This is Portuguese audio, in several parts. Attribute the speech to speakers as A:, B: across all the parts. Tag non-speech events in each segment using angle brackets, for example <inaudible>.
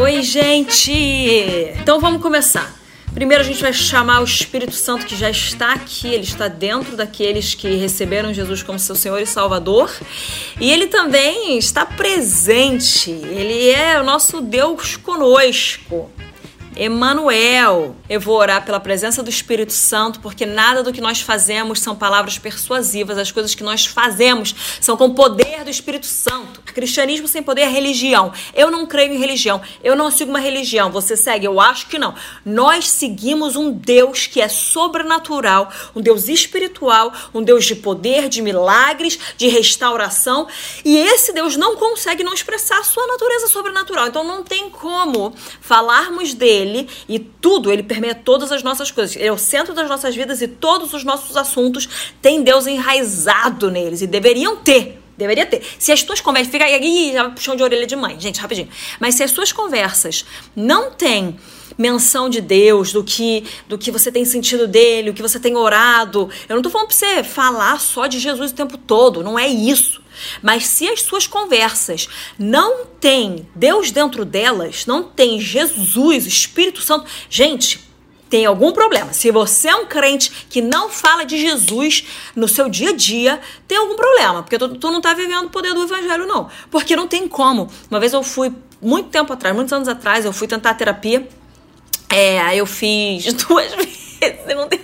A: Oi, gente! Então vamos começar. Primeiro a gente vai chamar o Espírito Santo que já está aqui, ele está dentro daqueles que receberam Jesus como seu Senhor e Salvador. E ele também está presente, ele é o nosso Deus conosco. Emanuel. Eu vou orar pela presença do Espírito Santo, porque nada do que nós fazemos são palavras persuasivas. As coisas que nós fazemos são com o poder do Espírito Santo. Cristianismo sem poder é religião. Eu não creio em religião. Eu não sigo uma religião. Você segue? Eu acho que não. Nós seguimos um Deus que é sobrenatural, um Deus espiritual, um Deus de poder, de milagres, de restauração. E esse Deus não consegue não expressar a sua natureza sobrenatural. Então não tem como falarmos dele ele e tudo, ele permeia todas as nossas coisas. Ele é o centro das nossas vidas e todos os nossos assuntos têm Deus enraizado neles e deveriam ter. Deveria ter. Se as tuas conversas. Fica aí, já puxão de orelha de mãe, gente, rapidinho. Mas se as suas conversas não têm menção de Deus, do que do que você tem sentido dele, o que você tem orado. Eu não tô falando pra você falar só de Jesus o tempo todo, não é isso. Mas se as suas conversas não têm Deus dentro delas, não tem Jesus, Espírito Santo, gente, tem algum problema. Se você é um crente que não fala de Jesus no seu dia a dia, tem algum problema, porque tu, tu não tá vivendo o poder do evangelho não, porque não tem como. Uma vez eu fui muito tempo atrás, muitos anos atrás, eu fui tentar terapia. É, eu fiz <laughs> duas vezes, não tem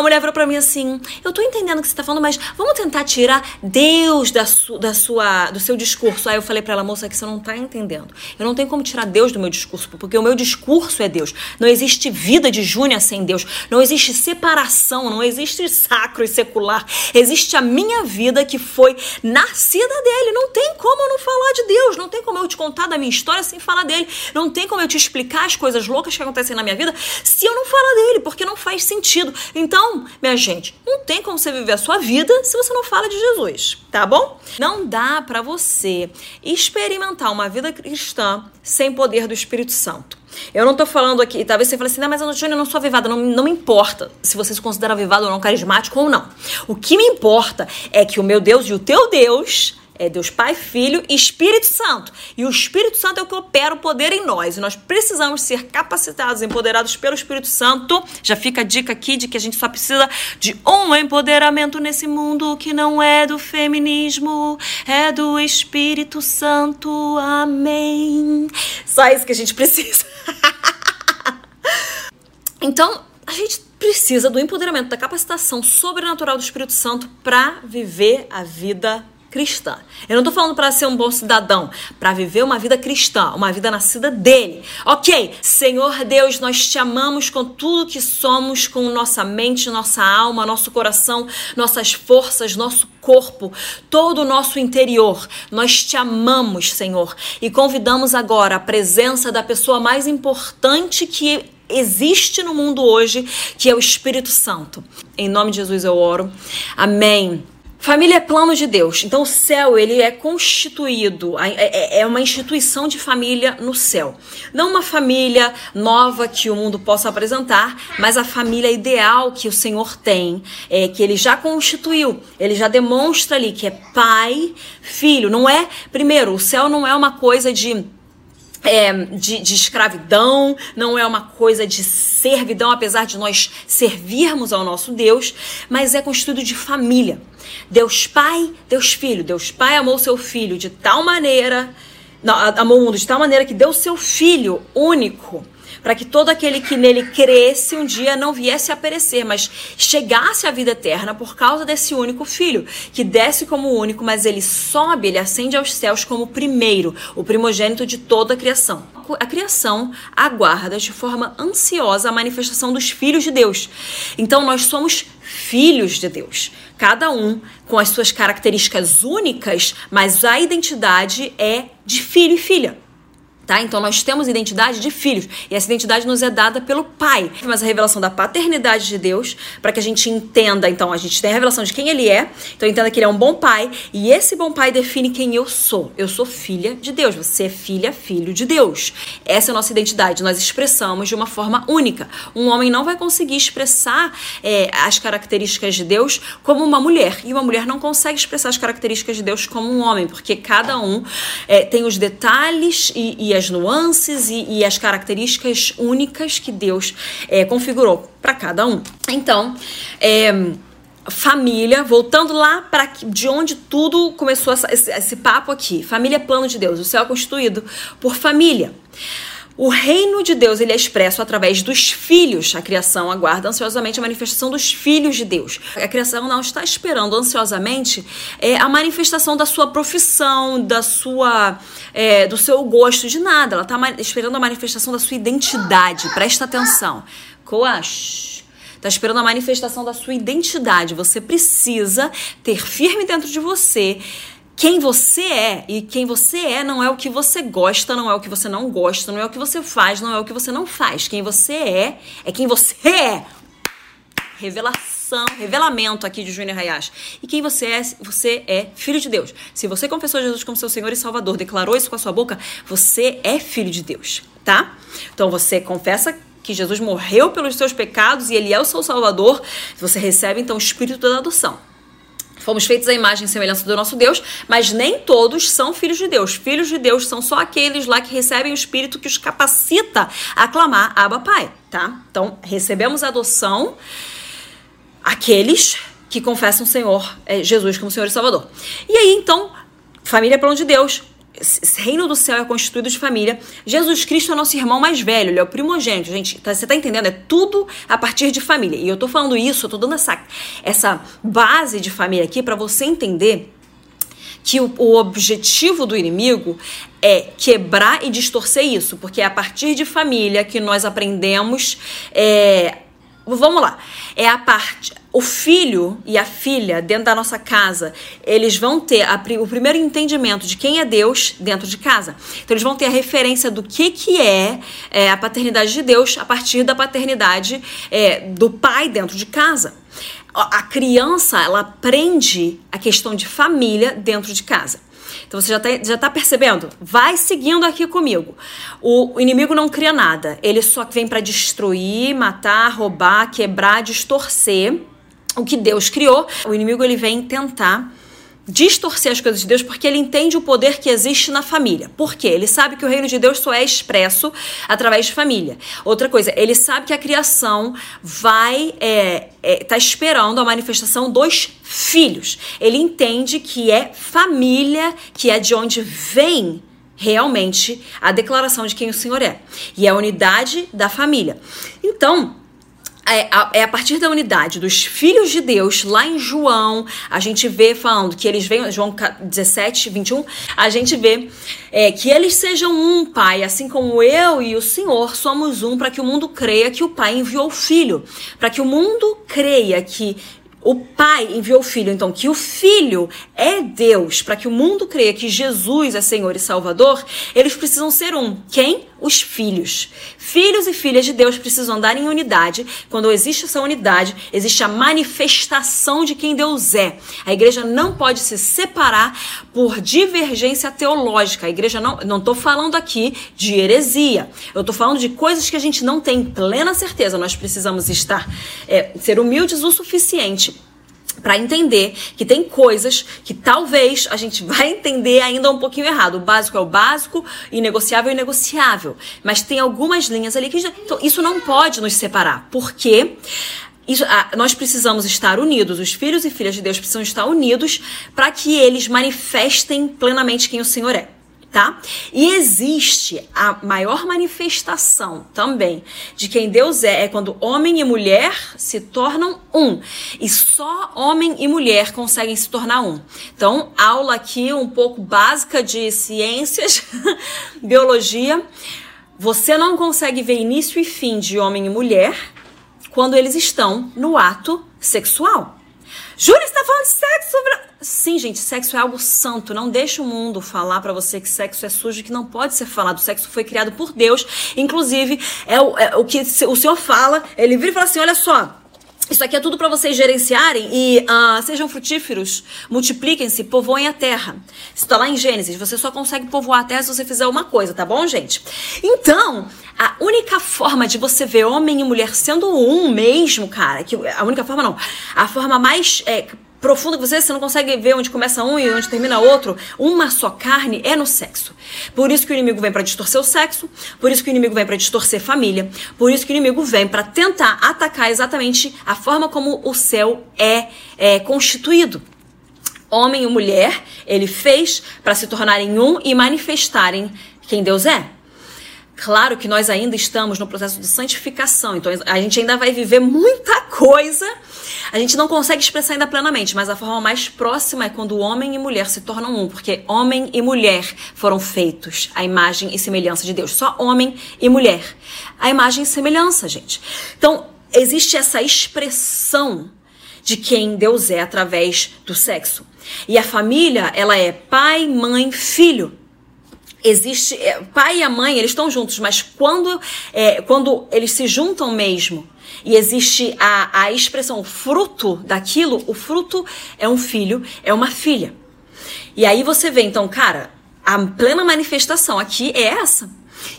A: a mulher falou pra mim assim: Eu tô entendendo o que você tá falando, mas vamos tentar tirar Deus da, su, da sua, do seu discurso. Aí eu falei pra ela, moça, que você não tá entendendo. Eu não tenho como tirar Deus do meu discurso, porque o meu discurso é Deus. Não existe vida de Júnia sem Deus. Não existe separação, não existe sacro e secular. Existe a minha vida que foi nascida dele. Não tem como eu não falar de Deus. Não tem como eu te contar da minha história sem falar dele. Não tem como eu te explicar as coisas loucas que acontecem na minha vida se eu não falar dele, porque não faz sentido. Então, então, minha gente, não tem como você viver a sua vida se você não fala de Jesus, tá bom? Não dá para você experimentar uma vida cristã sem poder do Espírito Santo. Eu não tô falando aqui, talvez você fale assim, não, mas eu não sou avivada, não, não me importa se você se considera avivado ou não, carismático ou não. O que me importa é que o meu Deus e o teu Deus é Deus Pai, Filho e Espírito Santo. E o Espírito Santo é o que opera o poder em nós. E nós precisamos ser capacitados, empoderados pelo Espírito Santo. Já fica a dica aqui de que a gente só precisa de um empoderamento nesse mundo que não é do feminismo, é do Espírito Santo. Amém. Só isso que a gente precisa. <laughs> então, a gente precisa do empoderamento, da capacitação sobrenatural do Espírito Santo para viver a vida cristã. Eu não tô falando para ser um bom cidadão, para viver uma vida cristã, uma vida nascida dele. OK, Senhor Deus, nós te amamos com tudo que somos, com nossa mente, nossa alma, nosso coração, nossas forças, nosso corpo, todo o nosso interior. Nós te amamos, Senhor, e convidamos agora a presença da pessoa mais importante que existe no mundo hoje, que é o Espírito Santo. Em nome de Jesus eu oro. Amém. Família é plano de Deus. Então o céu ele é constituído, é, é, é uma instituição de família no céu. Não uma família nova que o mundo possa apresentar, mas a família ideal que o Senhor tem, é, que ele já constituiu. Ele já demonstra ali que é pai, filho. Não é, primeiro, o céu não é uma coisa de é, de, de, escravidão, não é uma coisa de servidão, apesar de nós servirmos ao nosso Deus, mas é constituído de família. Deus Pai, Deus Filho. Deus Pai amou seu filho de tal maneira, não, amou o mundo de tal maneira que deu seu filho único para que todo aquele que nele cresce um dia não viesse a perecer, mas chegasse à vida eterna por causa desse único filho, que desce como único, mas ele sobe, ele ascende aos céus como primeiro, o primogênito de toda a criação. A criação aguarda de forma ansiosa a manifestação dos filhos de Deus. Então nós somos filhos de Deus, cada um com as suas características únicas, mas a identidade é de filho e filha. Tá? Então nós temos identidade de filhos e essa identidade nos é dada pelo Pai. Mas a revelação da paternidade de Deus, para que a gente entenda, então a gente tem a revelação de quem ele é, então entenda que ele é um bom pai e esse bom pai define quem eu sou. Eu sou filha de Deus, você é filha, filho de Deus. Essa é a nossa identidade, nós expressamos de uma forma única. Um homem não vai conseguir expressar é, as características de Deus como uma mulher e uma mulher não consegue expressar as características de Deus como um homem, porque cada um é, tem os detalhes e, e as nuances e, e, as características únicas que Deus é, configurou para cada um. Então, é, família, voltando lá para de onde tudo começou essa, esse, esse papo aqui. Família é plano de Deus, o céu é constituído por família. O reino de Deus ele é expresso através dos filhos. A criação aguarda ansiosamente a manifestação dos filhos de Deus. A criação não está esperando ansiosamente é, a manifestação da sua profissão, da sua, é, do seu gosto de nada. Ela está esperando a manifestação da sua identidade. Presta atenção. Coach. Está esperando a manifestação da sua identidade. Você precisa ter firme dentro de você quem você é. E quem você é não é o que você gosta, não é o que você não gosta, não é o que você faz, não é o que você não faz. Quem você é é quem você <laughs> é. Revelação, revelamento aqui de Júnior Hayashi. E quem você é, você é filho de Deus. Se você confessou Jesus como seu Senhor e Salvador, declarou isso com a sua boca, você é filho de Deus, tá? Então você confessa que Jesus morreu pelos seus pecados e ele é o seu Salvador, você recebe então o espírito da adoção. Fomos feitos à imagem e semelhança do nosso Deus, mas nem todos são filhos de Deus. Filhos de Deus são só aqueles lá que recebem o Espírito que os capacita a clamar Abba Pai, tá? Então, recebemos a adoção aqueles que confessam o Senhor é, Jesus como Senhor e Salvador. E aí, então, família é plano de Deus, reino do céu é constituído de família. Jesus Cristo é nosso irmão mais velho, ele é o primogênito. Gente, tá, você tá entendendo? É tudo a partir de família. E eu tô falando isso, eu tô dando essa, essa base de família aqui para você entender que o, o, objetivo do inimigo é quebrar e distorcer isso, porque é a partir de família que nós aprendemos. É, vamos lá, é a parte o filho e a filha dentro da nossa casa, eles vão ter a, o primeiro entendimento de quem é Deus dentro de casa. Então eles vão ter a referência do que, que é, é a paternidade de Deus a partir da paternidade é, do pai dentro de casa. A criança, ela aprende a questão de família dentro de casa. Então você já está já tá percebendo? Vai seguindo aqui comigo. O, o inimigo não cria nada. Ele só vem para destruir, matar, roubar, quebrar, distorcer o que Deus criou. O inimigo ele vem tentar distorcer as coisas de Deus porque ele entende o poder que existe na família. Por quê? Ele sabe que o reino de Deus só é expresso através de família. Outra coisa, ele sabe que a criação vai é, é, tá esperando a manifestação dos filhos. Ele entende que é família, que é de onde vem realmente a declaração de quem o Senhor é. E é a unidade da família. Então, é a, é a, partir da unidade dos filhos de Deus, lá em João, a gente vê falando que eles vêm, João 17, 21, a gente vê é, que eles sejam um, Pai, assim como eu e o Senhor somos um, para que o mundo creia que o Pai enviou o Filho, para que o mundo creia que o Pai enviou o Filho, então que o Filho é Deus, para que o mundo creia que Jesus é Senhor e Salvador, eles precisam ser um. Quem? Os filhos. Filhos e filhas de Deus precisam andar em unidade. Quando existe essa unidade, existe a manifestação de quem Deus é. A igreja não pode se separar por divergência teológica. A igreja não, não estou falando aqui de heresia. Eu estou falando de coisas que a gente não tem plena certeza. Nós precisamos estar, é, ser humildes o suficiente para entender que tem coisas que talvez a gente vai entender ainda um pouquinho errado. O básico é o básico, inegociável é inegociável. Mas tem algumas linhas ali que então, isso não pode nos separar. Porque isso, ah, nós precisamos estar unidos, os filhos e filhas de Deus precisam estar unidos para que eles manifestem plenamente quem o Senhor é tá? E existe a maior manifestação também de quem Deus é, é quando homem e mulher se tornam um. E só homem e mulher conseguem se tornar um. Então, aula aqui um pouco básica de ciências, <laughs> biologia. Você não consegue ver início e fim de homem e mulher quando eles estão no ato sexual. Júlia, você tá falando de sexo? Sim, gente, sexo é algo santo. Não deixe o mundo falar para você que sexo é sujo, que não pode ser falado. O sexo foi criado por Deus. Inclusive, é o, é o que o Senhor fala. Ele vira e fala assim: olha só. Isso aqui é tudo para vocês gerenciarem e uh, sejam frutíferos, multipliquem-se, povoem a terra. Isso está lá em Gênesis. Você só consegue povoar a terra se você fizer uma coisa, tá bom, gente? Então, a única forma de você ver homem e mulher sendo um mesmo, cara, que a única forma não, a forma mais é, profunda que você, você não consegue ver onde começa um e onde termina outro, uma só carne é no sexo. Por isso que o inimigo vem para distorcer o sexo, por isso que o inimigo vem para distorcer família, por isso que o inimigo vem para tentar atacar exatamente a forma como o céu é, é constituído. Homem e mulher, ele fez para se tornarem um e manifestarem quem Deus é. Claro que nós ainda estamos no processo de santificação, então a gente ainda vai viver muita coisa. A gente não consegue expressar ainda plenamente, mas a forma mais próxima é quando homem e mulher se tornam um, porque homem e mulher foram feitos à imagem e semelhança de Deus. Só homem e mulher. A imagem e semelhança, gente. Então, existe essa expressão de quem Deus é através do sexo. E a família, ela é pai, mãe, filho existe é, pai e a mãe eles estão juntos mas quando é, quando eles se juntam mesmo e existe a, a expressão fruto daquilo o fruto é um filho é uma filha. E aí você vê então cara a plena manifestação aqui é essa.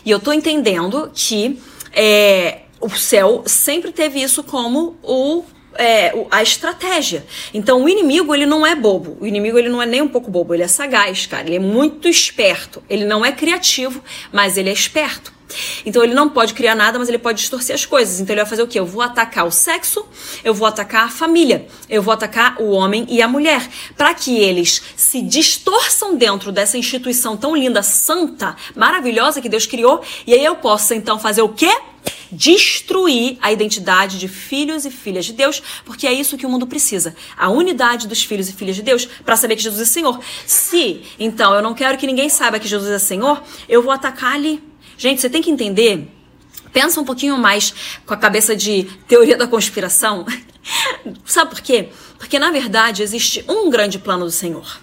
A: E eu tô entendendo que é, o céu sempre teve isso como o é, a estratégia. Então o inimigo ele não é bobo. O inimigo ele não é nem um pouco bobo, ele é sagaz, cara. Ele é muito esperto. Ele não é criativo, mas ele é esperto. Então ele não pode criar nada, mas ele pode distorcer as coisas. Então ele vai fazer o quê? Eu vou atacar o sexo, eu vou atacar a família, eu vou atacar o homem e a mulher, para que eles se distorçam dentro dessa instituição tão linda, santa, maravilhosa que Deus criou, e aí eu possa então fazer o quê? Destruir a identidade de filhos e filhas de Deus, porque é isso que o mundo precisa. A unidade dos filhos e filhas de Deus para saber que Jesus é Senhor. Se, então, eu não quero que ninguém saiba que Jesus é Senhor, eu vou atacar ali. Gente, você tem que entender. Pensa um pouquinho mais com a cabeça de teoria da conspiração. <laughs> Sabe por quê? Porque na verdade existe um grande plano do Senhor.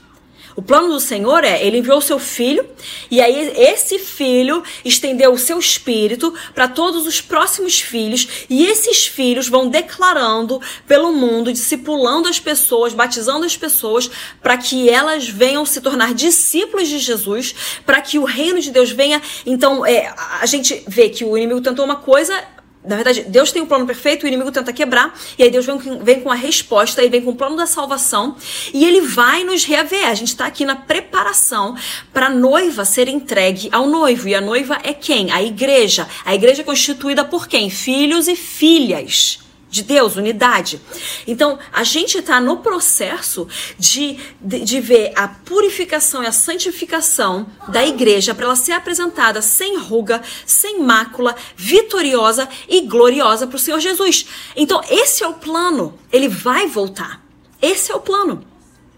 A: O plano do Senhor é, ele enviou o seu filho, e aí esse filho estendeu o seu espírito para todos os próximos filhos, e esses filhos vão declarando pelo mundo, discipulando as pessoas, batizando as pessoas, para que elas venham se tornar discípulos de Jesus, para que o reino de Deus venha. Então, é, a gente vê que o inimigo tentou uma coisa, na verdade, Deus tem um plano perfeito, o inimigo tenta quebrar, e aí Deus vem, vem com a resposta, e vem com o plano da salvação, e ele vai nos reaver. A gente está aqui na preparação para a noiva ser entregue ao noivo. E a noiva é quem? A igreja. A igreja é constituída por quem? Filhos e filhas de Deus, unidade. Então, a gente está no processo de, de, de, ver a purificação e a santificação da igreja para ela ser apresentada sem ruga, sem mácula, vitoriosa e gloriosa para o Senhor Jesus. Então, esse é o plano. Ele vai voltar. Esse é o plano.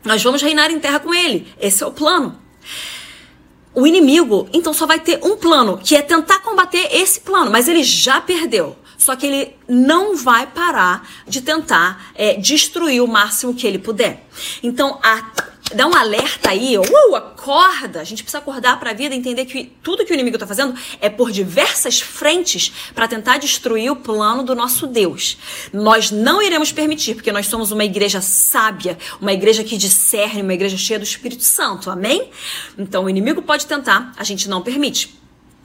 A: Nós vamos reinar em terra com ele. Esse é o plano. O inimigo, então, só vai ter um plano, que é tentar combater esse plano, mas ele já perdeu. Só que ele não vai parar de tentar é, destruir o máximo que ele puder. Então, a, dá um alerta aí, uh, acorda. A gente precisa acordar para a vida entender que tudo que o inimigo está fazendo é por diversas frentes para tentar destruir o plano do nosso Deus. Nós não iremos permitir, porque nós somos uma igreja sábia, uma igreja que discerne, uma igreja cheia do Espírito Santo. Amém? Então, o inimigo pode tentar, a gente não permite.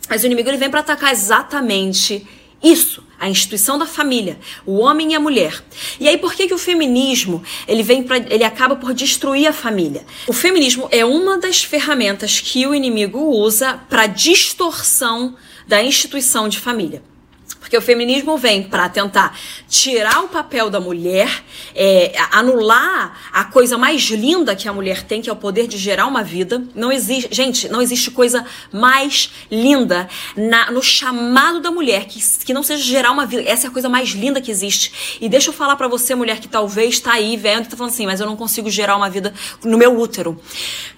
A: Mas o inimigo ele vem para atacar exatamente isso, a instituição da família, o homem e a mulher. E aí por que, que o feminismo ele vem para ele acaba por destruir a família? O feminismo é uma das ferramentas que o inimigo usa para distorção da instituição de família. Porque o feminismo vem para tentar tirar o papel da mulher, é, anular a coisa mais linda que a mulher tem, que é o poder de gerar uma vida. Não existe, gente, não existe coisa mais linda na, no chamado da mulher que, que não seja gerar uma vida. Essa é a coisa mais linda que existe. E deixa eu falar para você, mulher que talvez está aí vendo e tá falando assim, mas eu não consigo gerar uma vida no meu útero.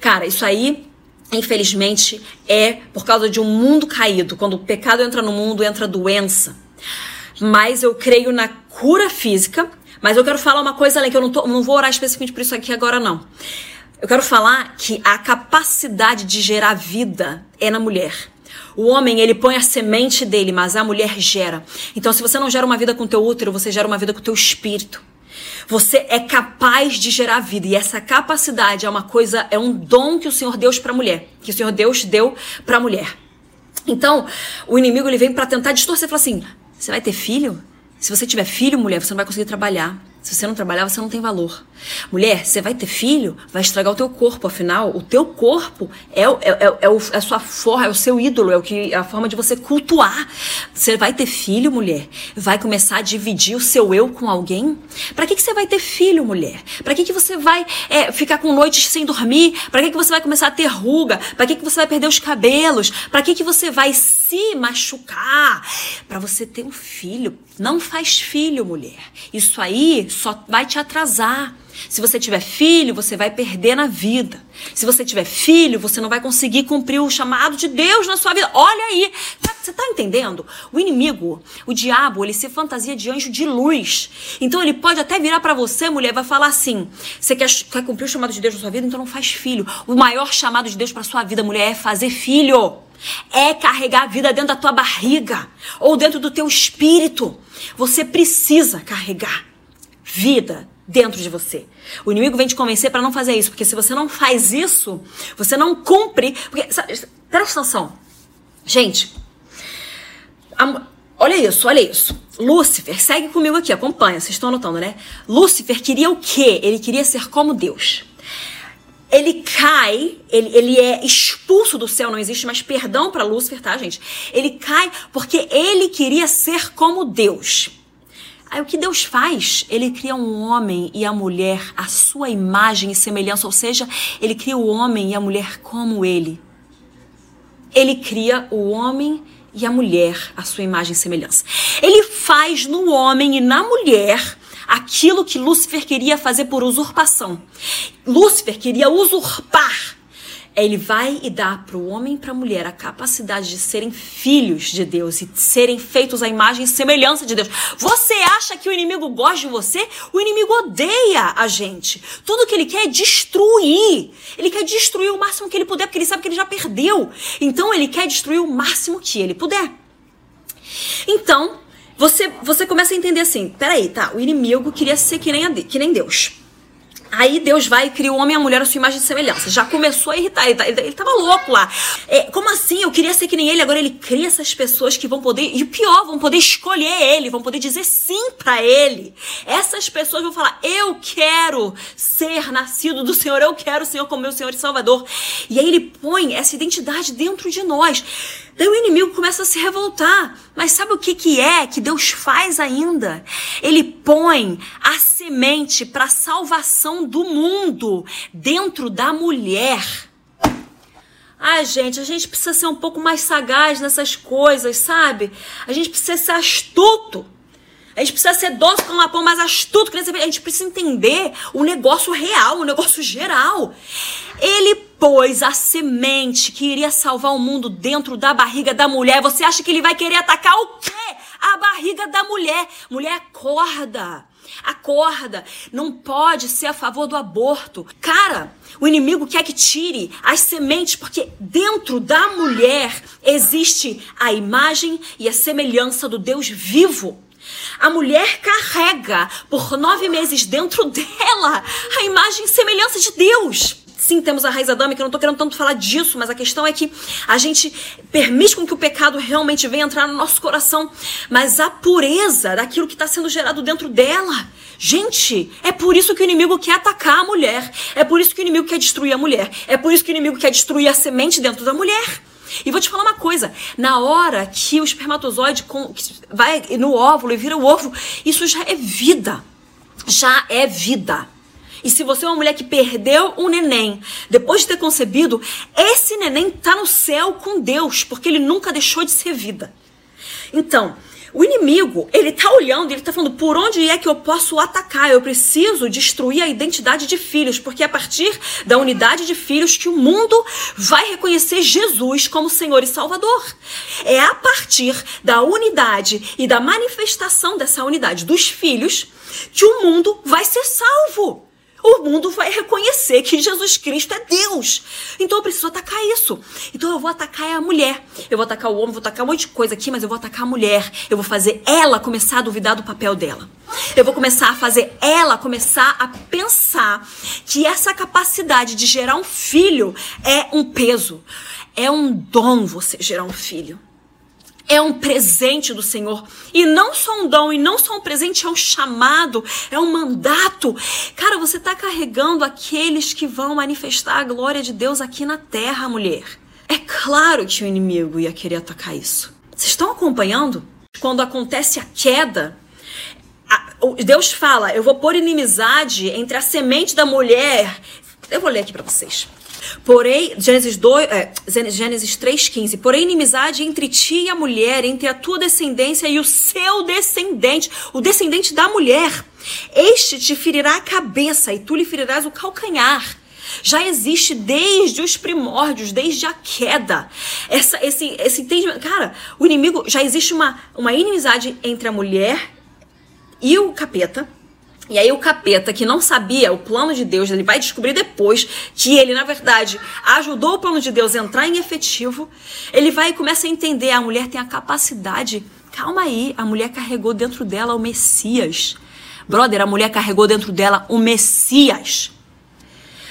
A: Cara, isso aí infelizmente, é por causa de um mundo caído. Quando o pecado entra no mundo, entra doença. Mas eu creio na cura física Mas eu quero falar uma coisa além, que eu não, tô, não vou orar especificamente por isso aqui agora, não. Eu quero falar que a capacidade de gerar vida é na mulher. O homem, ele põe a semente dele, mas a mulher gera. Então, se você não gera uma vida com o teu útero, você gera uma vida com o teu espírito. Você é capaz de gerar vida e essa capacidade é uma coisa, é um dom que o Senhor Deus para a mulher, que o Senhor Deus deu para a mulher. Então, o inimigo ele vem para tentar distorcer, e fala assim: "Você vai ter filho? Se você tiver filho, mulher, você não vai conseguir trabalhar. Se você não trabalhar, você não tem valor. Mulher, você vai ter filho, vai estragar o teu corpo. Afinal, o teu corpo é, é, é, é, é a sua forma, é o seu ídolo, é o que é a forma de você cultuar. Você vai ter filho, mulher, vai começar a dividir o seu eu com alguém? Para que, que você vai ter filho, mulher? Para que, que você vai é, ficar com noites sem dormir? Para que, que você vai começar a ter ruga? Para que, que você vai perder os cabelos? Para que, que você vai se machucar? Para você ter um filho. Não faz filho, mulher. Isso aí só vai te atrasar. Se você tiver filho, você vai perder na vida. Se você tiver filho, você não vai conseguir cumprir o chamado de Deus na sua vida. Olha aí, tá, você tá entendendo? O inimigo, o diabo, ele se fantasia de anjo de luz. Então ele pode até virar para você, mulher, vai falar assim: você quer, quer cumprir o chamado de Deus na sua vida, então não faz filho. O maior chamado de Deus para sua vida, mulher, é fazer filho. É carregar a vida dentro da tua barriga ou dentro do teu espírito. Você precisa carregar vida dentro de você. O inimigo vem te convencer para não fazer isso, porque se você não faz isso, você não cumpre. Porque, sabe, presta atenção. Gente, a, olha isso, olha isso. Lúcifer, segue comigo aqui, acompanha, vocês estão anotando, né? Lúcifer queria o quê? Ele queria ser como Deus. Ele cai, ele, ele é expulso do céu, não existe mais perdão para Lúcifer, tá, gente? Ele cai porque ele queria ser como Deus. Aí o que Deus faz? Ele cria um homem e a mulher à sua imagem e semelhança, ou seja, ele cria o homem e a mulher como ele. Ele cria o homem e a mulher à sua imagem e semelhança. Ele faz no homem e na mulher aquilo que Lúcifer queria fazer por usurpação. Lúcifer queria usurpar ele vai e dá para o homem e para a mulher a capacidade de serem filhos de Deus e serem feitos à imagem e semelhança de Deus. Você acha que o inimigo gosta de você? O inimigo odeia a gente. Tudo que ele quer é destruir. Ele quer destruir o máximo que ele puder, porque ele sabe que ele já perdeu. Então ele quer destruir o máximo que ele puder. Então, você, você começa a entender assim: peraí, tá, o inimigo queria ser que nem, a, que nem Deus. Aí Deus vai e cria o homem e a mulher a sua imagem e semelhança. Já começou a irritar, ele, tá, ele, ele tava louco lá. É, como assim? Eu queria ser que nem ele, agora ele cria essas pessoas que vão poder, e o pior, vão poder escolher ele, vão poder dizer sim para ele. Essas pessoas vão falar: Eu quero ser nascido do Senhor, eu quero o Senhor como meu Senhor e Salvador. E aí ele põe essa identidade dentro de nós. Daí o inimigo começa a se revoltar. Mas sabe o que, que é que Deus faz ainda? Ele põe a semente para a do mundo dentro da mulher. Ai, gente, a gente precisa ser um pouco mais sagaz nessas coisas, sabe? A gente precisa ser astuto. A gente precisa ser doce com uma pão mais astuto. A gente precisa entender o negócio real, o negócio geral. Ele pôs a semente que iria salvar o mundo dentro da barriga da mulher. Você acha que ele vai querer atacar o quê? A barriga da mulher. Mulher, acorda. Acorda, não pode ser a favor do aborto. Cara, o inimigo quer que tire as sementes, porque dentro da mulher existe a imagem e a semelhança do Deus vivo. A mulher carrega por nove meses dentro <laughs> dela a imagem e semelhança de Deus. Sim, temos a raiz adâmica, eu não tô querendo tanto falar disso, mas a questão é que a gente permite com que o pecado realmente venha entrar no nosso coração, mas a pureza daquilo que está sendo gerado dentro dela. Gente, é por isso que o inimigo quer atacar a mulher. É por isso que o inimigo quer destruir a mulher. É por isso que o inimigo quer destruir a semente dentro da mulher. E vou te falar uma coisa: na hora que o espermatozoide vai no óvulo e vira o ovo, isso já é vida. Já é vida. E se você é uma mulher que perdeu um neném depois de ter concebido, esse neném tá no céu com Deus, porque ele nunca deixou de ser vida. Então, O inimigo, ele tá olhando, ele tá falando por onde é que eu posso atacar? Eu preciso destruir a identidade de filhos, porque é a partir da unidade de filhos que o mundo vai reconhecer Jesus como Senhor e Salvador. É a partir da unidade e da manifestação dessa unidade dos filhos que o mundo vai ser salvo o mundo vai reconhecer que Jesus Cristo é Deus. Então eu preciso atacar isso. Então eu vou atacar a mulher. Eu vou atacar o homem, vou atacar um monte de coisa aqui, mas eu vou atacar a mulher. Eu vou fazer ela começar a duvidar do papel dela. Eu vou começar a fazer ela começar a pensar que essa capacidade de gerar um filho é um peso. É um dom você gerar um filho é um presente do Senhor. E não só um dom, e não só um presente, é um chamado, é um mandato. Cara, você está carregando aqueles que vão manifestar a glória de Deus aqui na terra, mulher. É claro que o inimigo ia querer atacar isso. Vocês estão acompanhando? Quando acontece a queda, Deus fala: Eu vou pôr inimizade entre a semente da mulher. Eu vou ler aqui para vocês. Porém, Gênesis, 2, é, Gênesis 3,15. Porém, inimizade entre ti e a mulher, entre a tua descendência e o seu descendente, o descendente da mulher. Este te ferirá a cabeça e tu lhe ferirás o calcanhar. Já existe desde os primórdios, desde a queda. Essa, esse, esse entendimento. Cara, o inimigo. Já existe uma, uma inimizade entre a mulher e o capeta e aí o capeta, que não sabia o plano de Deus, ele vai descobrir depois que ele, na verdade, ajudou o plano de Deus a entrar em efetivo. Ele vai e começa a entender, a mulher tem a capacidade. Calma aí, a mulher carregou dentro dela o Messias. Brother, a mulher carregou dentro dela o Messias.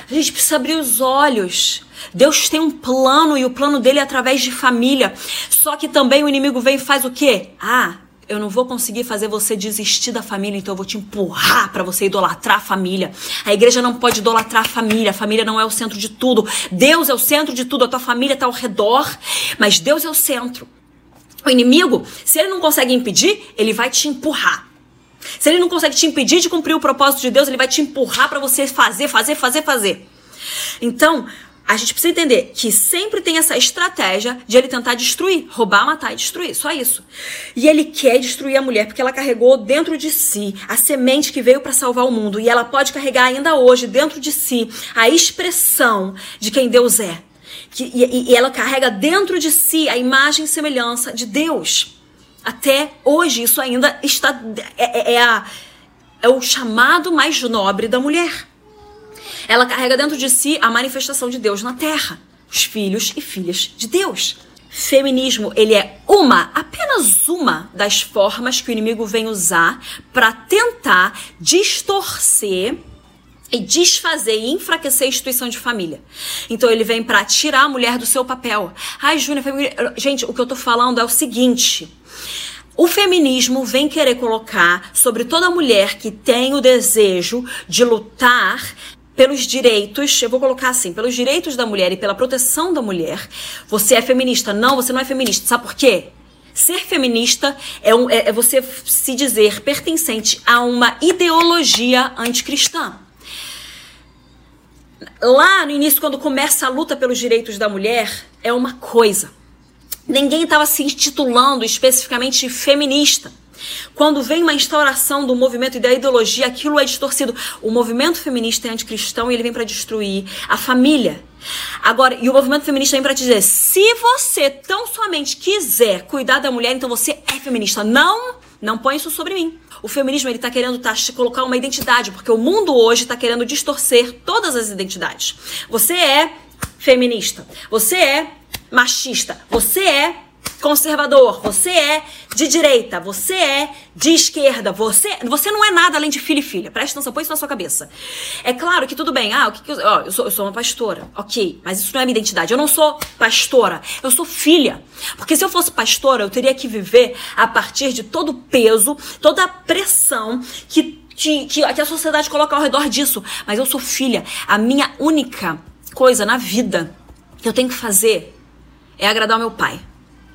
A: A gente precisa abrir os olhos. Deus tem um plano e o plano dele é através de família. Só que também o inimigo vem e faz o quê? Ah, eu não vou conseguir fazer você desistir da família, então eu vou te empurrar para você idolatrar a família. A igreja não pode idolatrar a família, a família não é o centro de tudo. Deus é o centro de tudo, a tua família está ao redor, mas Deus é o centro. O inimigo, se ele não consegue impedir, ele vai te empurrar. Se ele não consegue te impedir de cumprir o propósito de Deus, ele vai te empurrar para você fazer, fazer, fazer, fazer. Então, a gente precisa entender que sempre tem essa estratégia de ele tentar destruir, roubar, matar e destruir, só isso. E ele quer destruir a mulher porque ela carregou dentro de si a semente que veio para salvar o mundo e ela pode carregar ainda hoje dentro de si a expressão de quem Deus é. Que, e, e ela carrega dentro de si a imagem e semelhança de Deus. Até hoje isso ainda está é, é, é, a, é o chamado mais nobre da mulher. Ela carrega dentro de si a manifestação de Deus na terra, os filhos e filhas de Deus. Feminismo, ele é uma, apenas uma das formas que o inimigo vem usar para tentar distorcer e desfazer e enfraquecer a instituição de família. Então ele vem para tirar a mulher do seu papel. Ai, Júnior, gente, o que eu tô falando é o seguinte: o feminismo vem querer colocar sobre toda mulher que tem o desejo de lutar pelos direitos, eu vou colocar assim, pelos direitos da mulher e pela proteção da mulher, você é feminista. Não, você não é feminista. Sabe por quê? Ser feminista é, um, é, é você se dizer pertencente a uma ideologia anticristã. Lá no início, quando começa a luta pelos direitos da mulher, é uma coisa. Ninguém estava se intitulando especificamente feminista. Quando vem uma instauração do movimento e da ideologia, aquilo é distorcido. O movimento feminista é anticristão e ele vem para destruir a família. Agora, e o movimento feminista vem para dizer: se você tão somente quiser cuidar da mulher, então você é feminista. Não, não põe isso sobre mim. O feminismo ele tá querendo tá, colocar uma identidade, porque o mundo hoje está querendo distorcer todas as identidades. Você é feminista, você é machista, você é conservador, você é de direita, você é de esquerda, você, você não é nada além de filho e filha. Presta atenção, põe isso na sua cabeça. É claro que tudo bem, ah, o que, que eu, ó, eu, sou, eu sou uma pastora, ok, mas isso não é minha identidade. Eu não sou pastora, eu sou filha. Porque se eu fosse pastora, eu teria que viver a partir de todo o peso, toda a pressão que, que, que a sociedade coloca ao redor disso. Mas eu sou filha. A minha única coisa na vida que eu tenho que fazer é agradar o meu pai.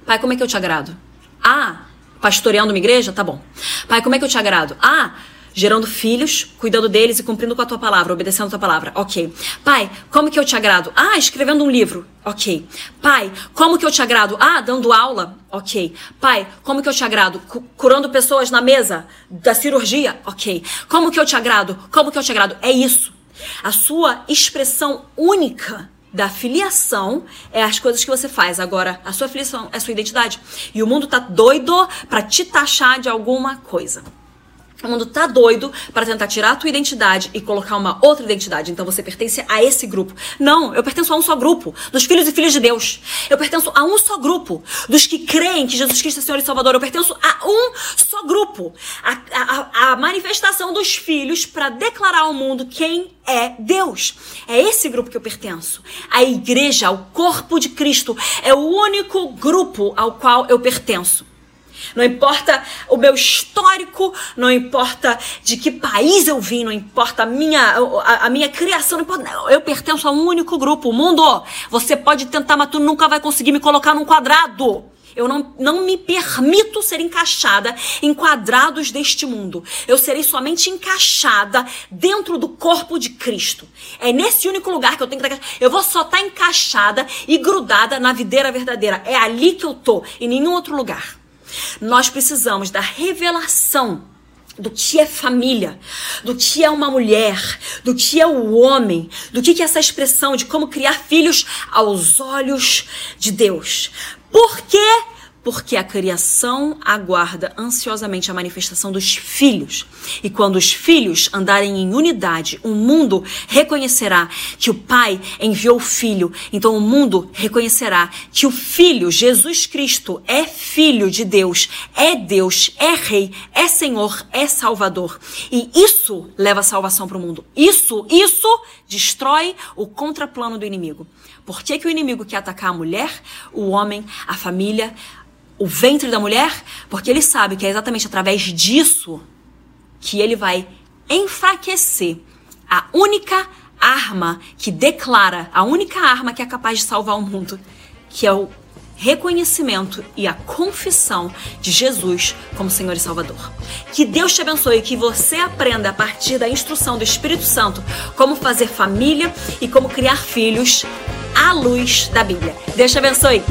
A: Pai, como é que eu te agrado? Ah, pastoreando uma igreja? Tá bom. Pai, como é que eu te agrado? Ah, gerando filhos, cuidando deles e cumprindo com a tua palavra, obedecendo a tua palavra. Ok. Pai, como que eu te agrado? Ah, escrevendo um livro. Ok. Pai, como que eu te agrado? Ah, dando aula. Ok. Pai, como que eu te agrado? curando pessoas na mesa da cirurgia. Ok. Como que eu te agrado? Como que eu te agrado? É isso. A sua expressão única da filiação é as coisas que você faz. Agora, a sua filiação é a sua identidade. E o mundo tá doido para te taxar de alguma coisa. O mundo tá doido para tentar tirar a tua identidade e colocar uma outra identidade. Então você pertence a esse grupo. Não, eu pertenço a um só grupo, dos filhos e filhas de Deus. Eu pertenço a um só grupo, dos que creem que Jesus Cristo é Senhor e Salvador. Eu pertenço a um só grupo. A, a, a manifestação dos filhos para declarar ao mundo quem é Deus. É esse grupo que eu pertenço. A igreja, o corpo de Cristo, é o único grupo ao qual eu pertenço. Não importa o meu histórico, não importa de que país eu vim, não importa a minha, a, a minha criação, não importa. Eu pertenço a um único grupo. O mundo, você pode tentar, mas tu nunca vai conseguir me colocar num quadrado. Eu não, não me permito ser encaixada em quadrados deste mundo. Eu serei somente encaixada dentro do corpo de Cristo. É nesse único lugar que eu tenho que estar. Eu vou só estar encaixada e grudada na videira verdadeira. É ali que eu tô, em nenhum outro lugar. Nós precisamos da revelação do que é família, do que é uma mulher, do que é o homem, do que é essa expressão de como criar filhos aos olhos de Deus. Por quê? Porque a criação aguarda ansiosamente a manifestação dos filhos. E quando os filhos andarem em unidade, o mundo reconhecerá que o Pai enviou o Filho. Então o mundo reconhecerá que o Filho, Jesus Cristo, é Filho de Deus, é Deus, é Rei, é Senhor, é Salvador. E isso leva salvação para o mundo. Isso, isso destrói o contraplano do inimigo. Por que, que o inimigo quer atacar a mulher, o homem, a família, o ventre da mulher, porque ele sabe que é exatamente através disso que ele vai enfraquecer a única arma que declara, a única arma que é capaz de salvar o mundo, que é o reconhecimento e a confissão de Jesus como Senhor e Salvador. Que Deus te abençoe e que você aprenda a partir da instrução do Espírito Santo como fazer família e como criar filhos à luz da Bíblia. Deus te abençoe.